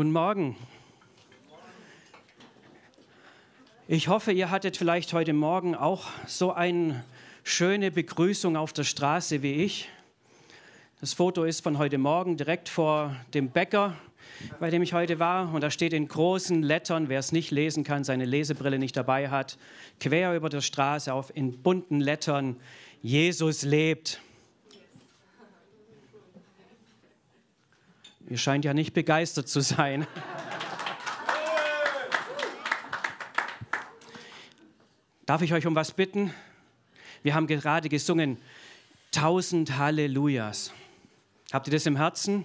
Guten Morgen. Ich hoffe, ihr hattet vielleicht heute Morgen auch so eine schöne Begrüßung auf der Straße wie ich. Das Foto ist von heute Morgen direkt vor dem Bäcker, bei dem ich heute war. Und da steht in großen Lettern, wer es nicht lesen kann, seine Lesebrille nicht dabei hat, quer über der Straße auf in bunten Lettern, Jesus lebt. Ihr scheint ja nicht begeistert zu sein. Darf ich euch um was bitten? Wir haben gerade gesungen, tausend Hallelujahs. Habt ihr das im Herzen?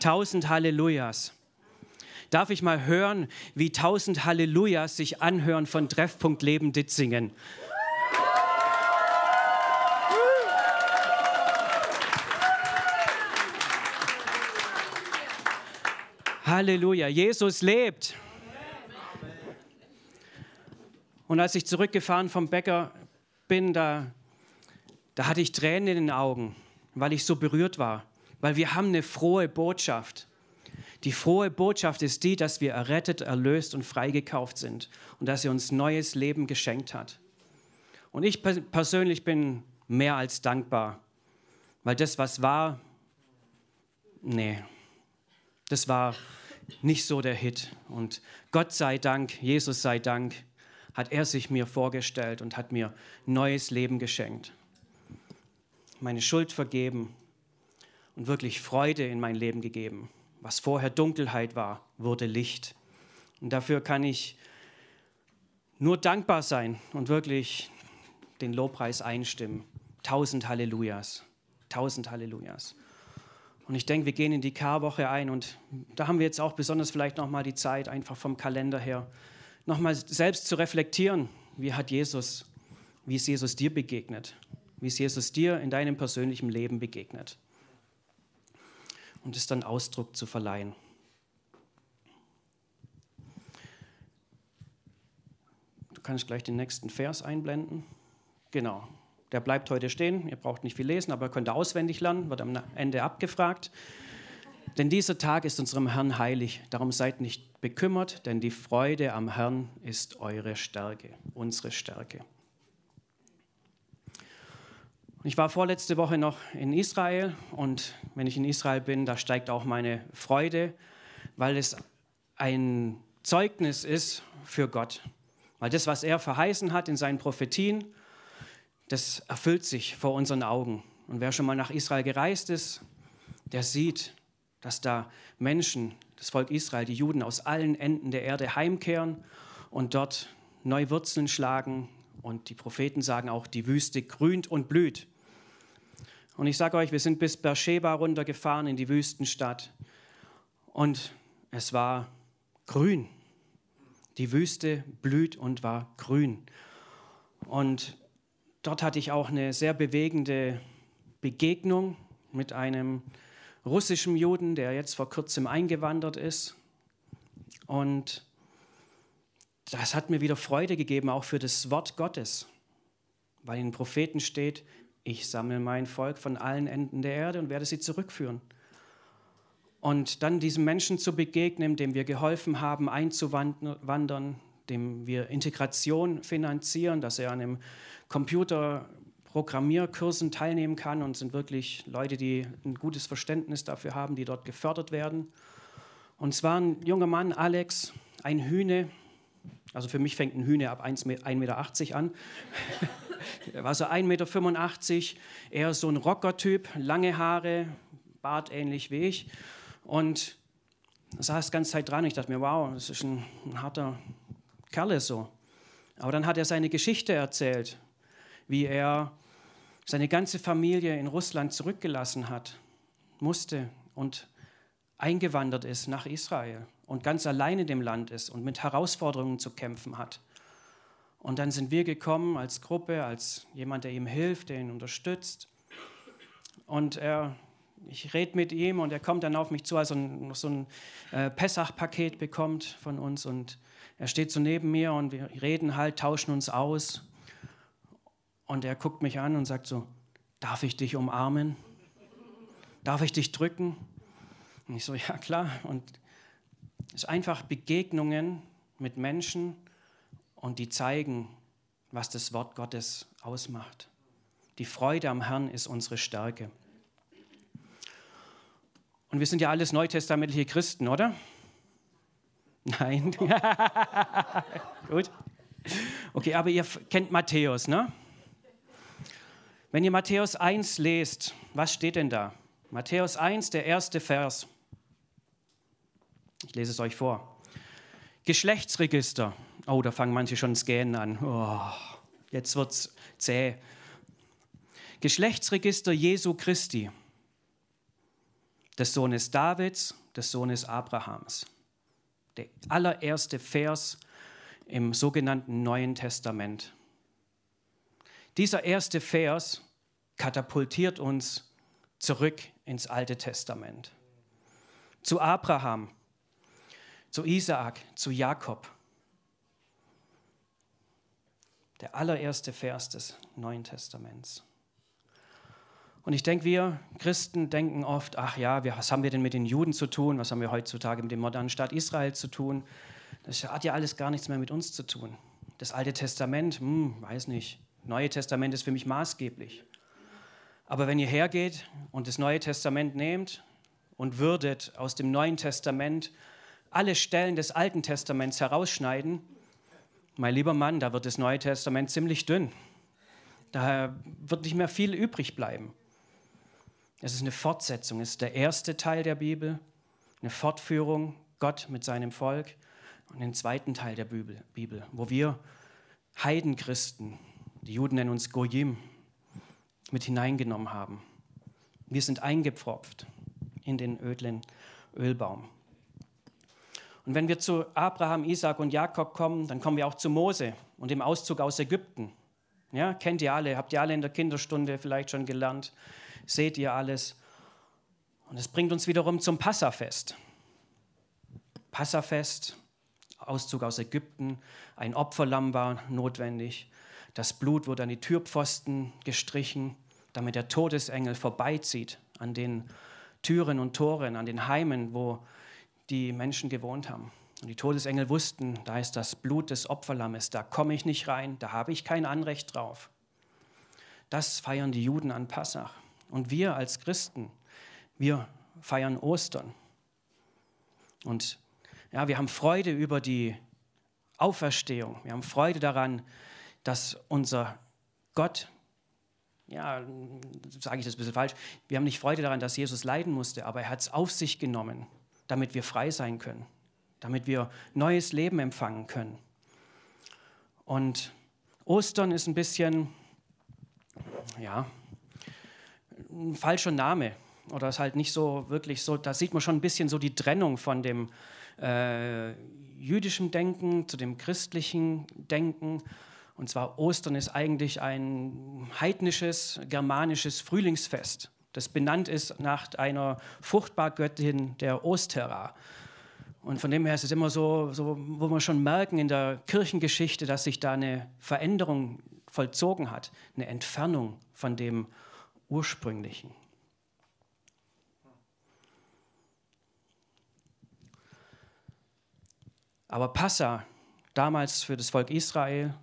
Tausend Hallelujahs. Darf ich mal hören, wie tausend Hallelujahs sich anhören von Treffpunkt Leben Ditzingen? Halleluja, Jesus lebt. Und als ich zurückgefahren vom Bäcker bin, da, da hatte ich Tränen in den Augen, weil ich so berührt war. Weil wir haben eine frohe Botschaft. Die frohe Botschaft ist die, dass wir errettet, erlöst und freigekauft sind und dass er uns neues Leben geschenkt hat. Und ich persönlich bin mehr als dankbar, weil das, was war, nee, das war nicht so der Hit. Und Gott sei Dank, Jesus sei Dank, hat er sich mir vorgestellt und hat mir neues Leben geschenkt. Meine Schuld vergeben und wirklich Freude in mein Leben gegeben. Was vorher Dunkelheit war, wurde Licht. Und dafür kann ich nur dankbar sein und wirklich den Lobpreis einstimmen. Tausend Hallelujahs. Tausend Hallelujahs. Und ich denke, wir gehen in die Karwoche ein und da haben wir jetzt auch besonders vielleicht nochmal die Zeit, einfach vom Kalender her, nochmal selbst zu reflektieren, wie hat Jesus, wie ist Jesus dir begegnet? Wie ist Jesus dir in deinem persönlichen Leben begegnet? Und es dann Ausdruck zu verleihen. Du kannst gleich den nächsten Vers einblenden. Genau. Der bleibt heute stehen. Ihr braucht nicht viel lesen, aber könnt ihr auswendig lernen, wird am Ende abgefragt. Denn dieser Tag ist unserem Herrn heilig. Darum seid nicht bekümmert, denn die Freude am Herrn ist eure Stärke, unsere Stärke. Ich war vorletzte Woche noch in Israel und wenn ich in Israel bin, da steigt auch meine Freude, weil es ein Zeugnis ist für Gott. Weil das, was er verheißen hat in seinen Prophetien, das erfüllt sich vor unseren Augen. Und wer schon mal nach Israel gereist ist, der sieht, dass da Menschen, das Volk Israel, die Juden aus allen Enden der Erde heimkehren und dort neu Wurzeln schlagen. Und die Propheten sagen auch, die Wüste grünt und blüht. Und ich sage euch, wir sind bis Beersheba runtergefahren in die Wüstenstadt. Und es war grün. Die Wüste blüht und war grün. Und dort hatte ich auch eine sehr bewegende Begegnung mit einem russischen Juden, der jetzt vor kurzem eingewandert ist. Und das hat mir wieder Freude gegeben, auch für das Wort Gottes, weil in den Propheten steht, ich sammle mein Volk von allen Enden der Erde und werde sie zurückführen. Und dann diesem Menschen zu begegnen, dem wir geholfen haben, einzuwandern, dem wir Integration finanzieren, dass er an einem Computerprogrammierkursen teilnehmen kann und sind wirklich Leute, die ein gutes Verständnis dafür haben, die dort gefördert werden. Und es war ein junger Mann, Alex, ein Hühne. Also für mich fängt ein Hühne ab 1,80 Meter an. er war so 1,85 Meter, eher so ein Rockertyp, lange Haare, Bart ähnlich wie ich. Und saß die ganze Zeit dran. Ich dachte mir, wow, das ist ein, ein harter Kerl so. Aber dann hat er seine Geschichte erzählt, wie er seine ganze Familie in Russland zurückgelassen hat, musste und eingewandert ist nach Israel und ganz allein in dem Land ist und mit Herausforderungen zu kämpfen hat. Und dann sind wir gekommen als Gruppe, als jemand, der ihm hilft, der ihn unterstützt. Und er, ich rede mit ihm und er kommt dann auf mich zu, als er noch so ein äh, Pessach-Paket bekommt von uns. Und er steht so neben mir und wir reden halt, tauschen uns aus. Und er guckt mich an und sagt so, darf ich dich umarmen? Darf ich dich drücken? Und ich so, ja klar. Und Es ist einfach Begegnungen mit Menschen und die zeigen, was das Wort Gottes ausmacht. Die Freude am Herrn ist unsere Stärke. Und wir sind ja alles neutestamentliche Christen, oder? Nein. Gut. Okay, aber ihr kennt Matthäus, ne? Wenn ihr Matthäus 1 lest, was steht denn da? Matthäus 1, der erste Vers. Ich lese es euch vor. Geschlechtsregister. Oh, da fangen manche schon Scannen an. Oh, jetzt wird es zäh. Geschlechtsregister Jesu Christi, des Sohnes Davids, des Sohnes Abrahams. Der allererste Vers im sogenannten Neuen Testament. Dieser erste Vers katapultiert uns zurück ins Alte Testament. Zu Abraham, zu Isaak, zu Jakob. Der allererste Vers des Neuen Testaments. Und ich denke, wir Christen denken oft, ach ja, was haben wir denn mit den Juden zu tun? Was haben wir heutzutage mit dem modernen Staat Israel zu tun? Das hat ja alles gar nichts mehr mit uns zu tun. Das Alte Testament, hm, weiß nicht. Neue Testament ist für mich maßgeblich. Aber wenn ihr hergeht und das Neue Testament nehmt und würdet aus dem Neuen Testament alle Stellen des Alten Testaments herausschneiden, mein lieber Mann, da wird das Neue Testament ziemlich dünn. Da wird nicht mehr viel übrig bleiben. Es ist eine Fortsetzung, es ist der erste Teil der Bibel, eine Fortführung, Gott mit seinem Volk und den zweiten Teil der Bibel, wo wir Heidenchristen, die Juden nennen uns Goyim, mit hineingenommen haben. Wir sind eingepfropft in den ödlen Ölbaum. Und wenn wir zu Abraham, Isaac und Jakob kommen, dann kommen wir auch zu Mose und dem Auszug aus Ägypten. Ja, kennt ihr alle, habt ihr alle in der Kinderstunde vielleicht schon gelernt, seht ihr alles. Und es bringt uns wiederum zum Passafest. Passafest, Auszug aus Ägypten, ein Opferlamm war notwendig. Das Blut wurde an die Türpfosten gestrichen, damit der Todesengel vorbeizieht an den Türen und Toren, an den Heimen, wo die Menschen gewohnt haben. Und die Todesengel wussten, da ist das Blut des Opferlammes, da komme ich nicht rein, da habe ich kein Anrecht drauf. Das feiern die Juden an Passach. Und wir als Christen, wir feiern Ostern. Und ja, wir haben Freude über die Auferstehung. Wir haben Freude daran, dass unser Gott, ja, sage ich das ein bisschen falsch, wir haben nicht Freude daran, dass Jesus leiden musste, aber er hat es auf sich genommen, damit wir frei sein können, damit wir neues Leben empfangen können. Und Ostern ist ein bisschen, ja, ein falscher Name oder ist halt nicht so wirklich so, da sieht man schon ein bisschen so die Trennung von dem äh, jüdischen Denken zu dem christlichen Denken. Und zwar Ostern ist eigentlich ein heidnisches, germanisches Frühlingsfest, das benannt ist nach einer Fruchtbargöttin der Ostera. Und von dem her ist es immer so, so, wo wir schon merken in der Kirchengeschichte, dass sich da eine Veränderung vollzogen hat, eine Entfernung von dem Ursprünglichen. Aber Passa, damals für das Volk Israel,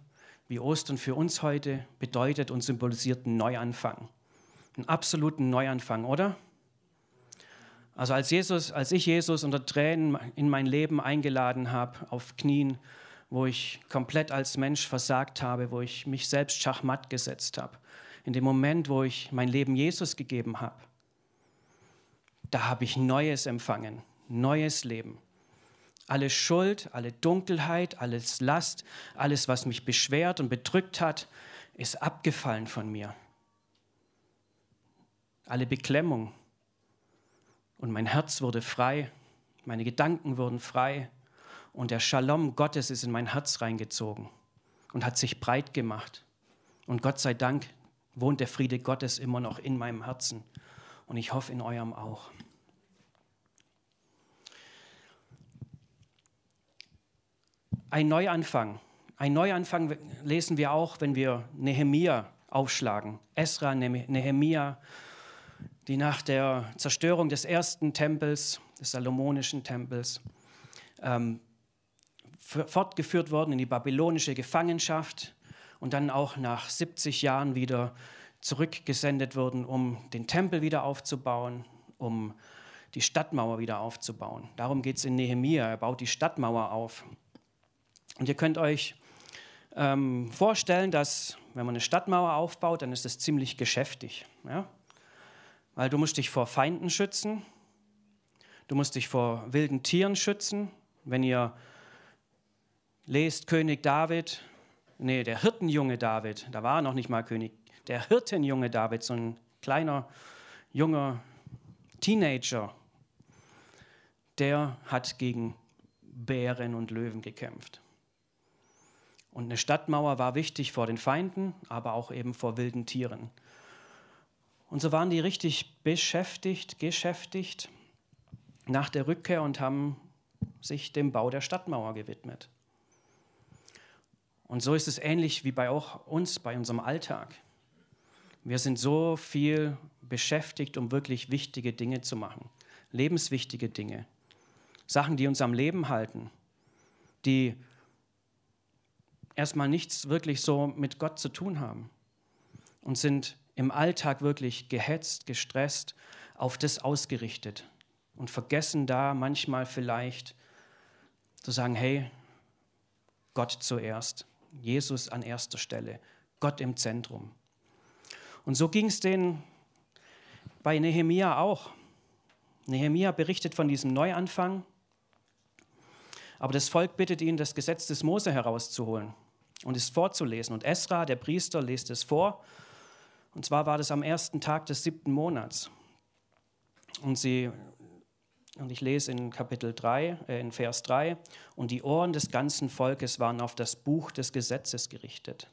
wie Ostern für uns heute, bedeutet und symbolisiert einen Neuanfang. Einen absoluten Neuanfang, oder? Also als, Jesus, als ich Jesus unter Tränen in mein Leben eingeladen habe, auf Knien, wo ich komplett als Mensch versagt habe, wo ich mich selbst schachmatt gesetzt habe, in dem Moment, wo ich mein Leben Jesus gegeben habe, da habe ich Neues empfangen, neues Leben. Alle Schuld, alle Dunkelheit, alles Last, alles, was mich beschwert und bedrückt hat, ist abgefallen von mir. Alle Beklemmung. Und mein Herz wurde frei, meine Gedanken wurden frei und der Shalom Gottes ist in mein Herz reingezogen und hat sich breit gemacht. Und Gott sei Dank wohnt der Friede Gottes immer noch in meinem Herzen und ich hoffe in eurem auch. Ein Neuanfang. Ein Neuanfang lesen wir auch, wenn wir Nehemia aufschlagen. Esra, Nehemia, die nach der Zerstörung des ersten Tempels, des salomonischen Tempels, ähm, fortgeführt worden in die babylonische Gefangenschaft und dann auch nach 70 Jahren wieder zurückgesendet wurden, um den Tempel wieder aufzubauen, um die Stadtmauer wieder aufzubauen. Darum geht es in Nehemia. Er baut die Stadtmauer auf. Und ihr könnt euch ähm, vorstellen, dass wenn man eine Stadtmauer aufbaut, dann ist es ziemlich geschäftig. Ja? Weil du musst dich vor Feinden schützen, du musst dich vor wilden Tieren schützen. Wenn ihr lest König David, nee, der Hirtenjunge David, da war er noch nicht mal König, der Hirtenjunge David, so ein kleiner, junger Teenager, der hat gegen Bären und Löwen gekämpft. Und eine Stadtmauer war wichtig vor den Feinden, aber auch eben vor wilden Tieren. Und so waren die richtig beschäftigt, geschäftigt nach der Rückkehr und haben sich dem Bau der Stadtmauer gewidmet. Und so ist es ähnlich wie bei auch uns, bei unserem Alltag. Wir sind so viel beschäftigt, um wirklich wichtige Dinge zu machen, lebenswichtige Dinge, Sachen, die uns am Leben halten, die erstmal nichts wirklich so mit Gott zu tun haben und sind im Alltag wirklich gehetzt, gestresst, auf das ausgerichtet und vergessen da manchmal vielleicht zu sagen, hey, Gott zuerst. Jesus an erster Stelle, Gott im Zentrum. Und so ging es denen bei Nehemia auch. Nehemia berichtet von diesem Neuanfang, aber das Volk bittet ihn, das Gesetz des Mose herauszuholen und es vorzulesen. Und Esra, der Priester, liest es vor. Und zwar war das am ersten Tag des siebten Monats. Und sie und ich lese in Kapitel 3, äh, in Vers 3, und die Ohren des ganzen Volkes waren auf das Buch des Gesetzes gerichtet.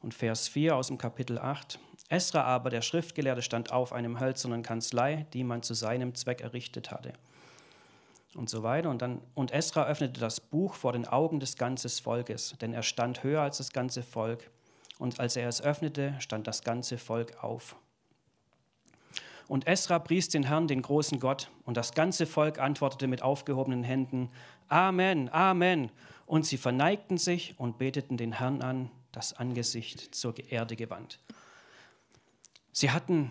Und Vers 4 aus dem Kapitel 8, Esra aber, der Schriftgelehrte, stand auf einem hölzernen Kanzlei, die man zu seinem Zweck errichtet hatte. Und so weiter. Und, dann, und Esra öffnete das Buch vor den Augen des ganzen Volkes, denn er stand höher als das ganze Volk. Und als er es öffnete, stand das ganze Volk auf. Und Esra pries den Herrn, den großen Gott, und das ganze Volk antwortete mit aufgehobenen Händen, Amen, Amen. Und sie verneigten sich und beteten den Herrn an, das Angesicht zur Erde gewandt. Sie hatten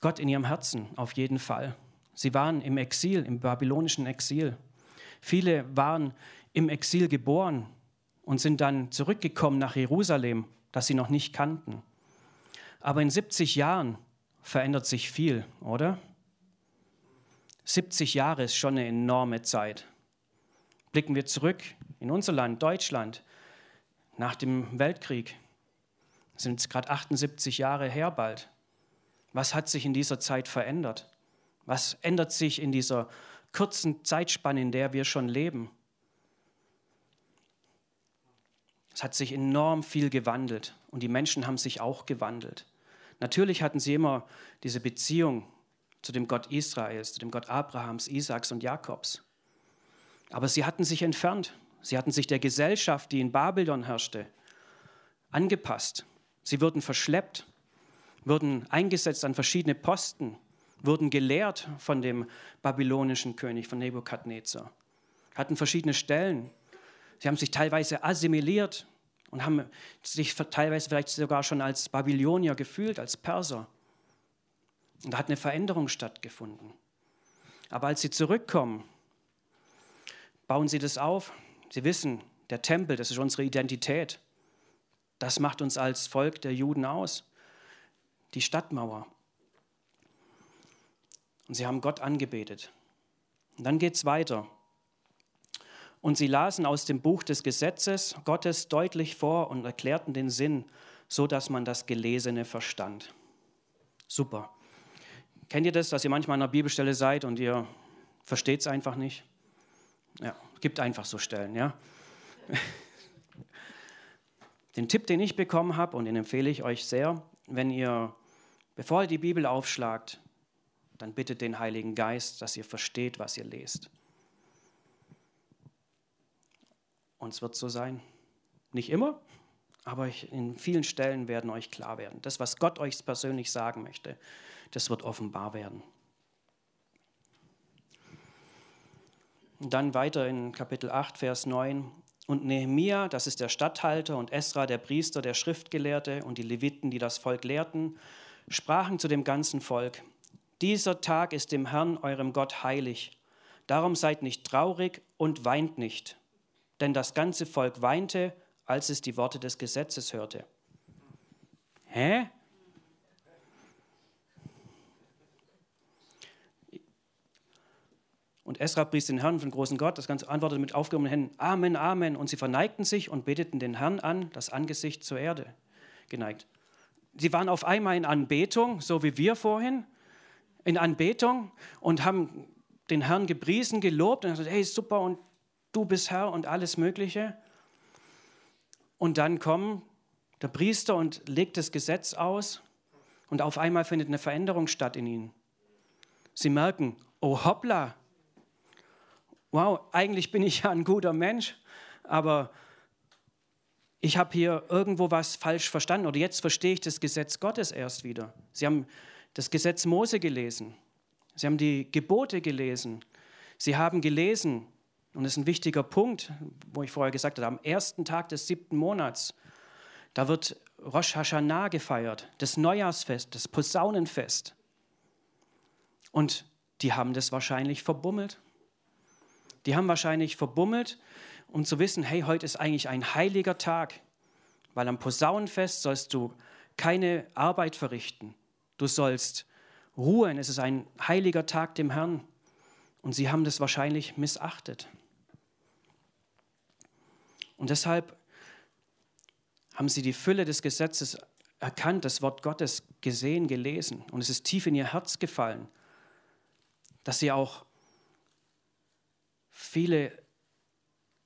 Gott in ihrem Herzen, auf jeden Fall. Sie waren im Exil, im babylonischen Exil. Viele waren im Exil geboren und sind dann zurückgekommen nach Jerusalem, das sie noch nicht kannten. Aber in 70 Jahren verändert sich viel, oder? 70 Jahre ist schon eine enorme Zeit. Blicken wir zurück in unser Land, Deutschland, nach dem Weltkrieg. Sind es gerade 78 Jahre her bald. Was hat sich in dieser Zeit verändert? Was ändert sich in dieser kurzen Zeitspanne, in der wir schon leben? Es hat sich enorm viel gewandelt und die Menschen haben sich auch gewandelt. Natürlich hatten sie immer diese Beziehung zu dem Gott Israels, zu dem Gott Abrahams, Isaaks und Jakobs. Aber sie hatten sich entfernt. Sie hatten sich der Gesellschaft, die in Babylon herrschte, angepasst. Sie wurden verschleppt, wurden eingesetzt an verschiedene Posten, wurden gelehrt von dem babylonischen König, von Nebukadnezar, hatten verschiedene Stellen. Sie haben sich teilweise assimiliert und haben sich teilweise vielleicht sogar schon als Babylonier gefühlt, als Perser. Und da hat eine Veränderung stattgefunden. Aber als sie zurückkommen, bauen sie das auf. Sie wissen, der Tempel, das ist unsere Identität. Das macht uns als Volk der Juden aus. Die Stadtmauer. Und sie haben Gott angebetet. Und dann geht es weiter. Und sie lasen aus dem Buch des Gesetzes Gottes deutlich vor und erklärten den Sinn, so dass man das Gelesene verstand. Super. Kennt ihr das, dass ihr manchmal an einer Bibelstelle seid und ihr versteht es einfach nicht? Ja, gibt einfach so Stellen, ja. Den Tipp, den ich bekommen habe, und den empfehle ich euch sehr, wenn ihr, bevor ihr die Bibel aufschlagt, dann bittet den Heiligen Geist, dass ihr versteht, was ihr lest. Und es wird so sein. Nicht immer, aber in vielen Stellen werden euch klar werden. Das, was Gott euch persönlich sagen möchte, das wird offenbar werden. Und dann weiter in Kapitel 8, Vers 9. Und Nehemia, das ist der Statthalter, und Esra, der Priester, der Schriftgelehrte, und die Leviten, die das Volk lehrten, sprachen zu dem ganzen Volk, dieser Tag ist dem Herrn, eurem Gott, heilig. Darum seid nicht traurig und weint nicht. Denn das ganze Volk weinte, als es die Worte des Gesetzes hörte. Hä? Und Esra pries den Herrn von großen Gott, das Ganze antwortete mit aufgehobenen Händen, Amen, Amen. Und sie verneigten sich und beteten den Herrn an, das Angesicht zur Erde geneigt. Sie waren auf einmal in Anbetung, so wie wir vorhin, in Anbetung und haben den Herrn gepriesen, gelobt und gesagt, hey, super, und du bist Herr und alles Mögliche. Und dann kommt der Priester und legt das Gesetz aus und auf einmal findet eine Veränderung statt in ihnen. Sie merken, oh hoppla, wow, eigentlich bin ich ja ein guter Mensch, aber ich habe hier irgendwo was falsch verstanden oder jetzt verstehe ich das Gesetz Gottes erst wieder. Sie haben das Gesetz Mose gelesen. Sie haben die Gebote gelesen. Sie haben gelesen, und das ist ein wichtiger Punkt, wo ich vorher gesagt habe, am ersten Tag des siebten Monats, da wird Rosh Hashanah gefeiert, das Neujahrsfest, das Posaunenfest. Und die haben das wahrscheinlich verbummelt. Die haben wahrscheinlich verbummelt, um zu wissen, hey, heute ist eigentlich ein heiliger Tag, weil am Posaunenfest sollst du keine Arbeit verrichten. Du sollst ruhen. Es ist ein heiliger Tag dem Herrn. Und sie haben das wahrscheinlich missachtet. Und deshalb haben sie die Fülle des Gesetzes erkannt, das Wort Gottes gesehen, gelesen. Und es ist tief in ihr Herz gefallen, dass sie auch viele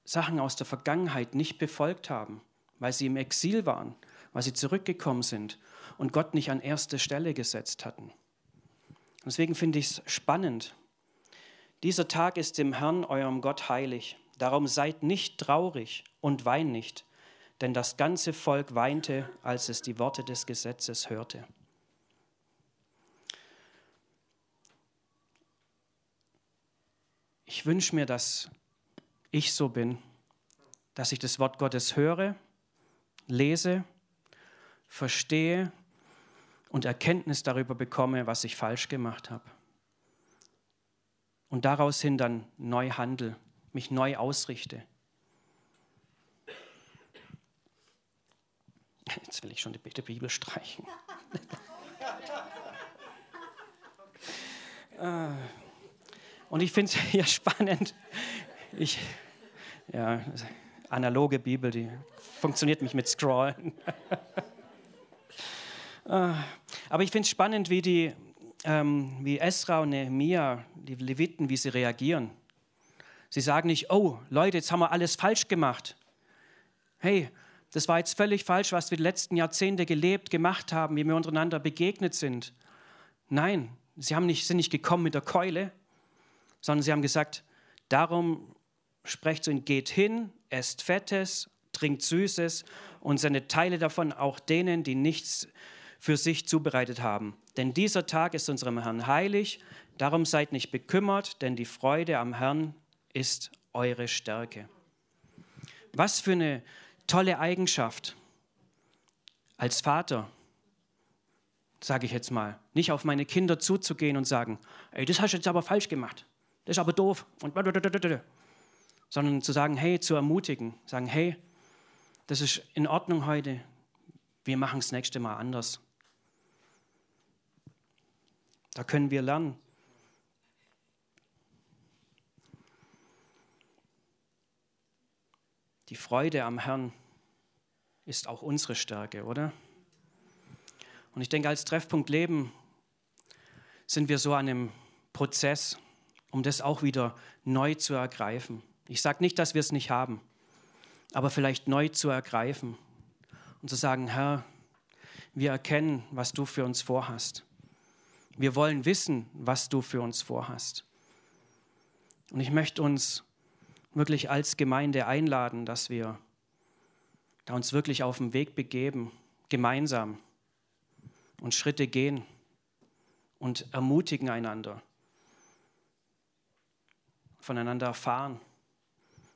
Sachen aus der Vergangenheit nicht befolgt haben, weil sie im Exil waren, weil sie zurückgekommen sind und Gott nicht an erste Stelle gesetzt hatten. Deswegen finde ich es spannend. Dieser Tag ist dem Herrn, eurem Gott, heilig. Darum seid nicht traurig und wein nicht, denn das ganze Volk weinte, als es die Worte des Gesetzes hörte. Ich wünsche mir, dass ich so bin, dass ich das Wort Gottes höre, lese, verstehe und Erkenntnis darüber bekomme, was ich falsch gemacht habe. Und daraus hin dann neu handle, mich neu ausrichte. Jetzt will ich schon die Bibel streichen. Ah. Und ich finde es hier spannend. Ich, ja, analoge Bibel, die funktioniert mich mit Scrollen. Ah. Aber ich finde es spannend, wie, die, ähm, wie Esra und Nehemiah, die Leviten, wie sie reagieren. Sie sagen nicht, oh Leute, jetzt haben wir alles falsch gemacht. Hey, das war jetzt völlig falsch, was wir die letzten Jahrzehnte gelebt, gemacht haben, wie wir untereinander begegnet sind. Nein, sie haben nicht, sind nicht gekommen mit der Keule, sondern sie haben gesagt, darum sprecht zu ihnen, geht hin, esst Fettes, trinkt Süßes und sendet Teile davon auch denen, die nichts für sich zubereitet haben. Denn dieser Tag ist unserem Herrn heilig, darum seid nicht bekümmert, denn die Freude am Herrn ist eure Stärke. Was für eine tolle Eigenschaft als Vater, sage ich jetzt mal, nicht auf meine Kinder zuzugehen und sagen, ey, das hast du jetzt aber falsch gemacht, das ist aber doof, sondern zu sagen, hey, zu ermutigen, sagen, hey, das ist in Ordnung heute, wir machen es nächste Mal anders. Da können wir lernen. Die Freude am Herrn ist auch unsere Stärke, oder? Und ich denke, als Treffpunkt Leben sind wir so an einem Prozess, um das auch wieder neu zu ergreifen. Ich sage nicht, dass wir es nicht haben, aber vielleicht neu zu ergreifen und zu sagen, Herr, wir erkennen, was du für uns vorhast. Wir wollen wissen, was du für uns vorhast. Und ich möchte uns wirklich als Gemeinde einladen, dass wir da uns wirklich auf den Weg begeben, gemeinsam und Schritte gehen und ermutigen einander. voneinander erfahren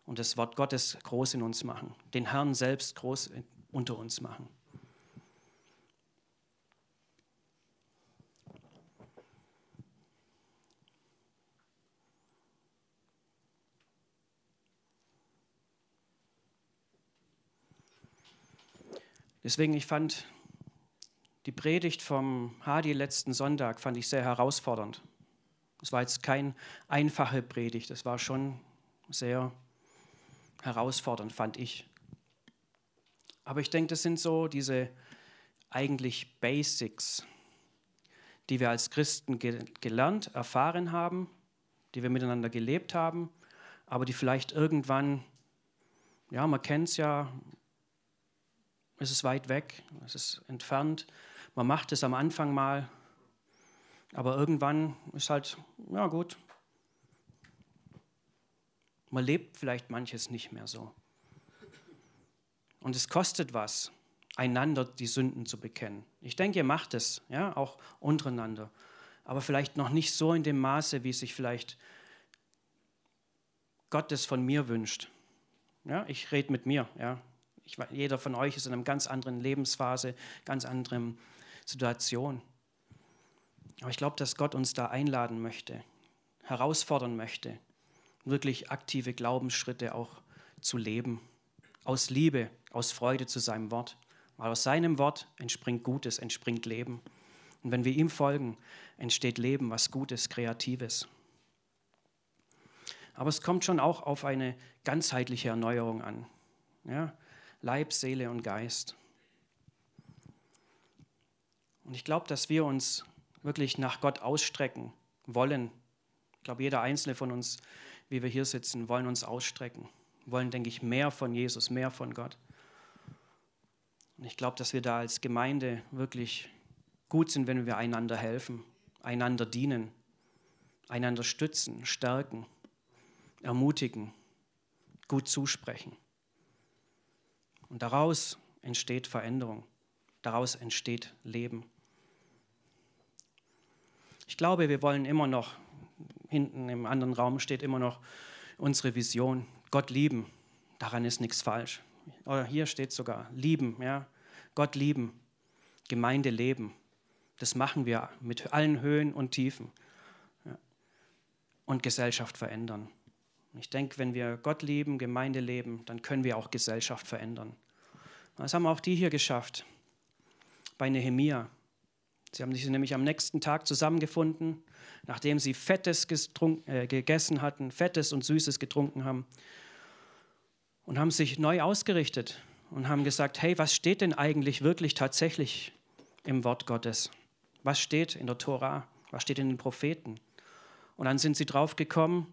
und das Wort Gottes groß in uns machen, den Herrn selbst groß unter uns machen. Deswegen, ich fand die Predigt vom Hadi letzten Sonntag fand ich sehr herausfordernd. Es war jetzt keine einfache Predigt, es war schon sehr herausfordernd, fand ich. Aber ich denke, das sind so diese eigentlich Basics, die wir als Christen ge gelernt, erfahren haben, die wir miteinander gelebt haben, aber die vielleicht irgendwann, ja, man kennt es ja, es ist weit weg, es ist entfernt. Man macht es am Anfang mal, aber irgendwann ist halt, ja gut, man lebt vielleicht manches nicht mehr so. Und es kostet was, einander die Sünden zu bekennen. Ich denke, ihr macht es, ja, auch untereinander. Aber vielleicht noch nicht so in dem Maße, wie sich vielleicht Gott es von mir wünscht. Ja, ich rede mit mir, ja. Ich, jeder von euch ist in einer ganz anderen Lebensphase, ganz anderen Situation. Aber ich glaube, dass Gott uns da einladen möchte, herausfordern möchte, wirklich aktive Glaubensschritte auch zu leben. Aus Liebe, aus Freude zu seinem Wort. Weil aus seinem Wort entspringt Gutes, entspringt Leben. Und wenn wir ihm folgen, entsteht Leben, was Gutes, Kreatives. Aber es kommt schon auch auf eine ganzheitliche Erneuerung an. Ja? Leib, Seele und Geist. Und ich glaube, dass wir uns wirklich nach Gott ausstrecken wollen. Ich glaube, jeder einzelne von uns, wie wir hier sitzen, wollen uns ausstrecken. Wollen, denke ich, mehr von Jesus, mehr von Gott. Und ich glaube, dass wir da als Gemeinde wirklich gut sind, wenn wir einander helfen, einander dienen, einander stützen, stärken, ermutigen, gut zusprechen. Und daraus entsteht Veränderung, daraus entsteht Leben. Ich glaube, wir wollen immer noch, hinten im anderen Raum steht immer noch unsere Vision, Gott lieben. Daran ist nichts falsch. Oder hier steht sogar, lieben, ja, Gott lieben, Gemeinde leben. Das machen wir mit allen Höhen und Tiefen. Und Gesellschaft verändern. Ich denke, wenn wir Gott lieben, Gemeinde leben, dann können wir auch Gesellschaft verändern. Das haben auch die hier geschafft bei Nehemia. Sie haben sich nämlich am nächsten Tag zusammengefunden, nachdem sie Fettes äh, gegessen hatten, Fettes und Süßes getrunken haben und haben sich neu ausgerichtet und haben gesagt, hey, was steht denn eigentlich wirklich tatsächlich im Wort Gottes? Was steht in der Tora? Was steht in den Propheten? Und dann sind sie drauf gekommen,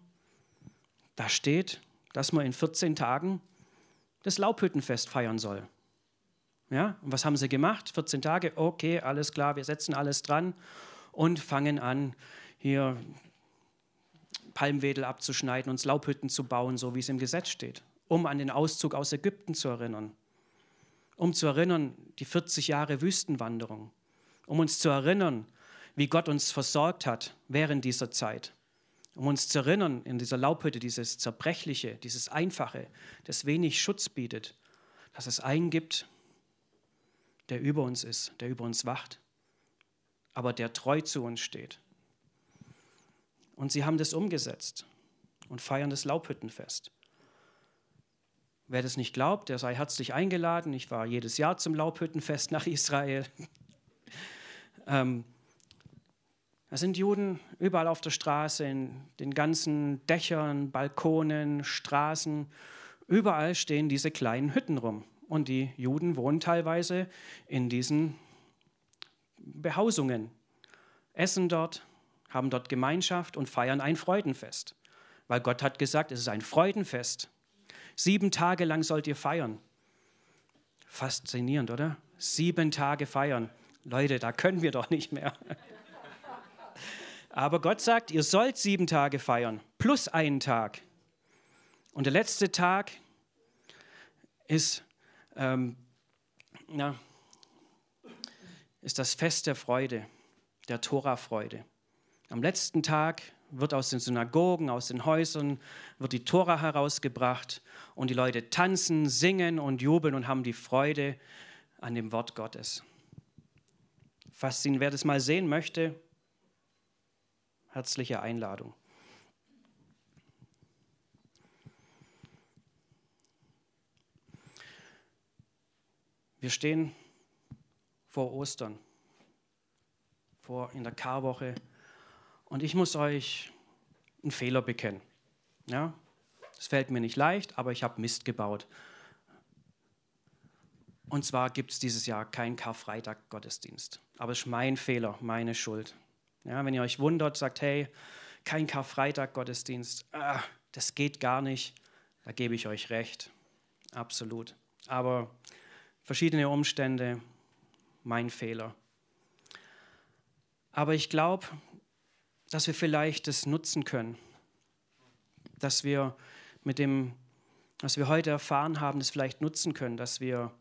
da steht, dass man in 14 Tagen das Laubhüttenfest feiern soll. Ja, und was haben sie gemacht? 14 Tage, okay, alles klar, wir setzen alles dran und fangen an, hier Palmwedel abzuschneiden und Laubhütten zu bauen, so wie es im Gesetz steht, um an den Auszug aus Ägypten zu erinnern, um zu erinnern, die 40 Jahre Wüstenwanderung, um uns zu erinnern, wie Gott uns versorgt hat während dieser Zeit um uns zu erinnern in dieser Laubhütte, dieses Zerbrechliche, dieses Einfache, das wenig Schutz bietet, dass es einen gibt, der über uns ist, der über uns wacht, aber der treu zu uns steht. Und sie haben das umgesetzt und feiern das Laubhüttenfest. Wer das nicht glaubt, der sei herzlich eingeladen. Ich war jedes Jahr zum Laubhüttenfest nach Israel. ähm, da sind Juden überall auf der Straße, in den ganzen Dächern, Balkonen, Straßen. Überall stehen diese kleinen Hütten rum. Und die Juden wohnen teilweise in diesen Behausungen, essen dort, haben dort Gemeinschaft und feiern ein Freudenfest. Weil Gott hat gesagt, es ist ein Freudenfest. Sieben Tage lang sollt ihr feiern. Faszinierend, oder? Sieben Tage feiern. Leute, da können wir doch nicht mehr. Aber Gott sagt, ihr sollt sieben Tage feiern, plus einen Tag. Und der letzte Tag ist, ähm, na, ist das Fest der Freude, der Tora-Freude. Am letzten Tag wird aus den Synagogen, aus den Häusern, wird die Tora herausgebracht und die Leute tanzen, singen und jubeln und haben die Freude an dem Wort Gottes. Faszinierend, wer das mal sehen möchte, herzliche Einladung. Wir stehen vor Ostern, vor in der Karwoche und ich muss euch einen Fehler bekennen. Ja, es fällt mir nicht leicht, aber ich habe Mist gebaut. Und zwar gibt es dieses Jahr keinen Karfreitag-Gottesdienst. Aber es ist mein Fehler, meine Schuld. Ja, wenn ihr euch wundert, sagt, hey, kein Karfreitag-Gottesdienst, ah, das geht gar nicht, da gebe ich euch recht. Absolut. Aber verschiedene Umstände, mein Fehler. Aber ich glaube, dass wir vielleicht das nutzen können, dass wir mit dem, was wir heute erfahren haben, das vielleicht nutzen können, dass wir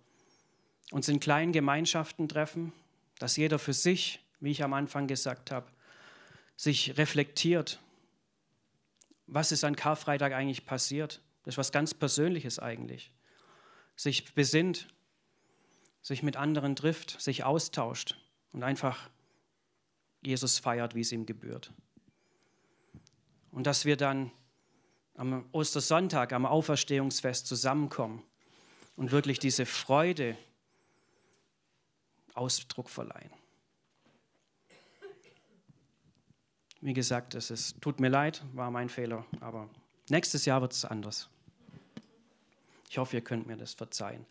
uns in kleinen Gemeinschaften treffen, dass jeder für sich, wie ich am Anfang gesagt habe, sich reflektiert, was ist an Karfreitag eigentlich passiert. Das ist was ganz Persönliches eigentlich. Sich besinnt, sich mit anderen trifft, sich austauscht und einfach Jesus feiert, wie es ihm gebührt. Und dass wir dann am Ostersonntag, am Auferstehungsfest zusammenkommen und wirklich diese Freude Ausdruck verleihen. Wie gesagt, es ist, tut mir leid, war mein Fehler, aber nächstes Jahr wird es anders. Ich hoffe, ihr könnt mir das verzeihen.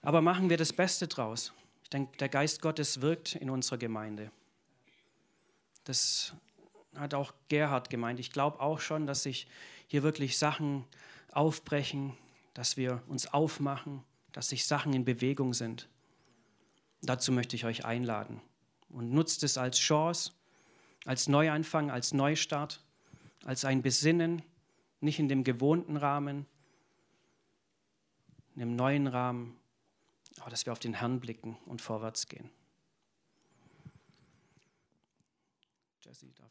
Aber machen wir das Beste draus. Ich denke, der Geist Gottes wirkt in unserer Gemeinde. Das hat auch Gerhard gemeint. Ich glaube auch schon, dass sich hier wirklich Sachen aufbrechen, dass wir uns aufmachen, dass sich Sachen in Bewegung sind. Dazu möchte ich euch einladen und nutzt es als Chance, als Neuanfang, als Neustart, als ein Besinnen, nicht in dem gewohnten Rahmen, in dem neuen Rahmen, aber dass wir auf den Herrn blicken und vorwärts gehen. Jesse, darf?